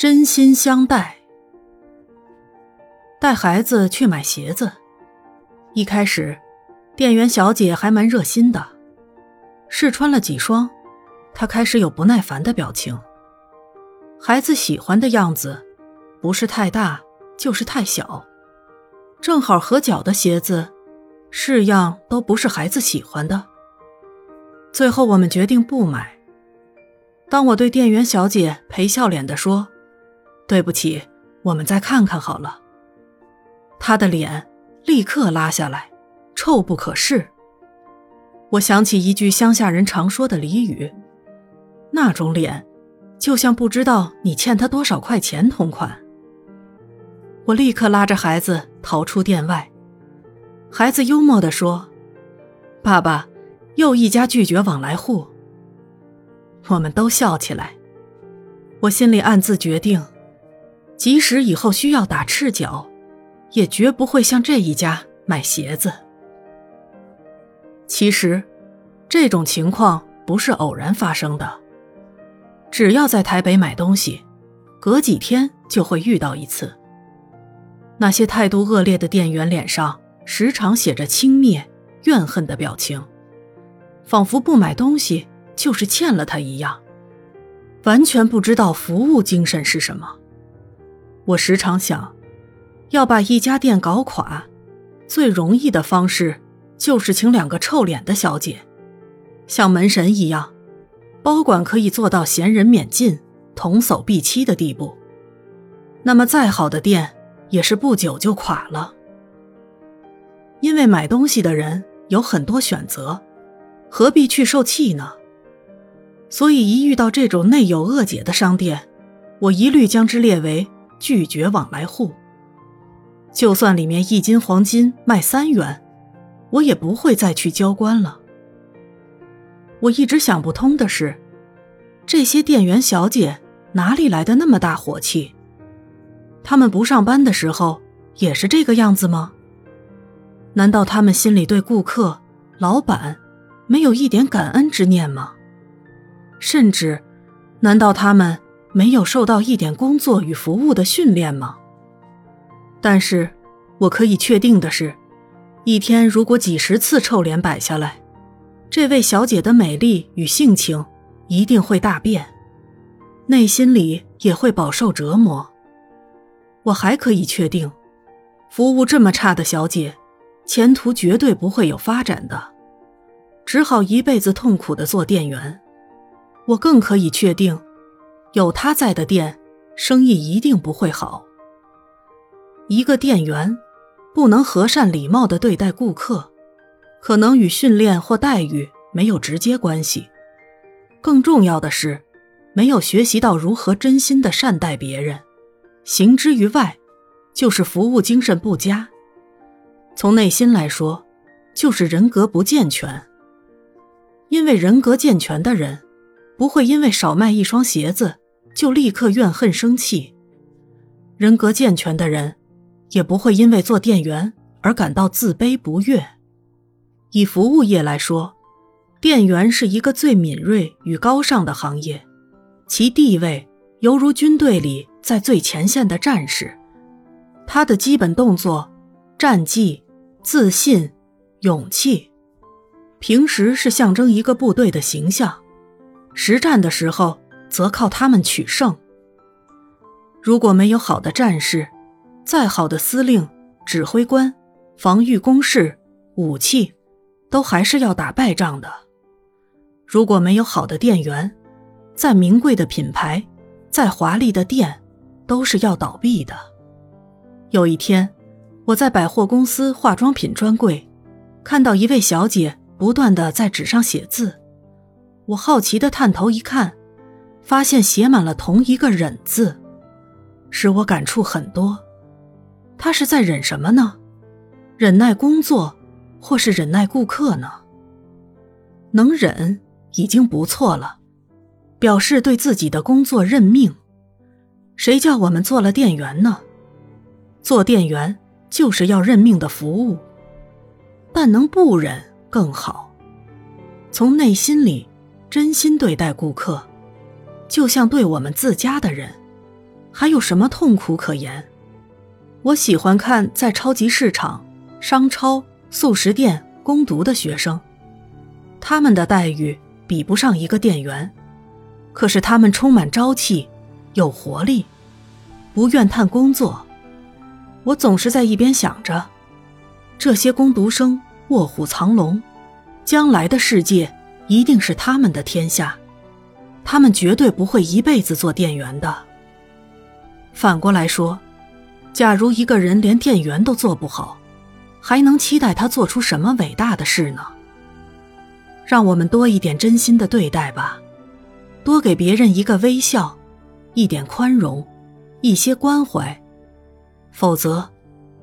真心相待。带孩子去买鞋子，一开始，店员小姐还蛮热心的。试穿了几双，她开始有不耐烦的表情。孩子喜欢的样子，不是太大，就是太小，正好合脚的鞋子，式样都不是孩子喜欢的。最后我们决定不买。当我对店员小姐陪笑脸的说：“对不起，我们再看看好了。”他的脸立刻拉下来，臭不可视。我想起一句乡下人常说的俚语：“那种脸，就像不知道你欠他多少块钱同款。”我立刻拉着孩子逃出店外。孩子幽默地说：“爸爸，又一家拒绝往来户。”我们都笑起来。我心里暗自决定，即使以后需要打赤脚，也绝不会向这一家买鞋子。其实，这种情况不是偶然发生的。只要在台北买东西，隔几天就会遇到一次。那些态度恶劣的店员脸上时常写着轻蔑、怨恨的表情，仿佛不买东西就是欠了他一样，完全不知道服务精神是什么。我时常想，要把一家店搞垮，最容易的方式。就是请两个臭脸的小姐，像门神一样，包管可以做到闲人免进、童叟必欺的地步。那么再好的店也是不久就垮了。因为买东西的人有很多选择，何必去受气呢？所以一遇到这种内有恶解的商店，我一律将之列为拒绝往来户。就算里面一斤黄金卖三元。我也不会再去交关了。我一直想不通的是，这些店员小姐哪里来的那么大火气？他们不上班的时候也是这个样子吗？难道他们心里对顾客、老板没有一点感恩之念吗？甚至，难道他们没有受到一点工作与服务的训练吗？但是，我可以确定的是。一天如果几十次臭脸摆下来，这位小姐的美丽与性情一定会大变，内心里也会饱受折磨。我还可以确定，服务这么差的小姐，前途绝对不会有发展的，只好一辈子痛苦的做店员。我更可以确定，有他在的店，生意一定不会好。一个店员。不能和善礼貌地对待顾客，可能与训练或待遇没有直接关系。更重要的是，没有学习到如何真心地善待别人。行之于外，就是服务精神不佳；从内心来说，就是人格不健全。因为人格健全的人，不会因为少卖一双鞋子就立刻怨恨生气。人格健全的人。也不会因为做店员而感到自卑不悦。以服务业来说，店员是一个最敏锐与高尚的行业，其地位犹如军队里在最前线的战士。他的基本动作、战绩、自信、勇气，平时是象征一个部队的形象，实战的时候则靠他们取胜。如果没有好的战士，再好的司令、指挥官、防御工事、武器，都还是要打败仗的。如果没有好的店员，再名贵的品牌、再华丽的店，都是要倒闭的。有一天，我在百货公司化妆品专柜，看到一位小姐不断的在纸上写字，我好奇的探头一看，发现写满了同一个“忍”字，使我感触很多。他是在忍什么呢？忍耐工作，或是忍耐顾客呢？能忍已经不错了，表示对自己的工作认命。谁叫我们做了店员呢？做店员就是要认命的服务，但能不忍更好。从内心里真心对待顾客，就像对我们自家的人。还有什么痛苦可言？我喜欢看在超级市场、商超、速食店攻读的学生，他们的待遇比不上一个店员，可是他们充满朝气，有活力，不怨叹工作。我总是在一边想着，这些攻读生卧虎藏龙，将来的世界一定是他们的天下，他们绝对不会一辈子做店员的。反过来说，假如一个人连店员都做不好，还能期待他做出什么伟大的事呢？让我们多一点真心的对待吧，多给别人一个微笑，一点宽容，一些关怀。否则，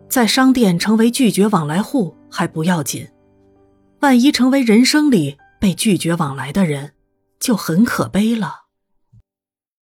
在商店成为拒绝往来户还不要紧，万一成为人生里被拒绝往来的人，就很可悲了。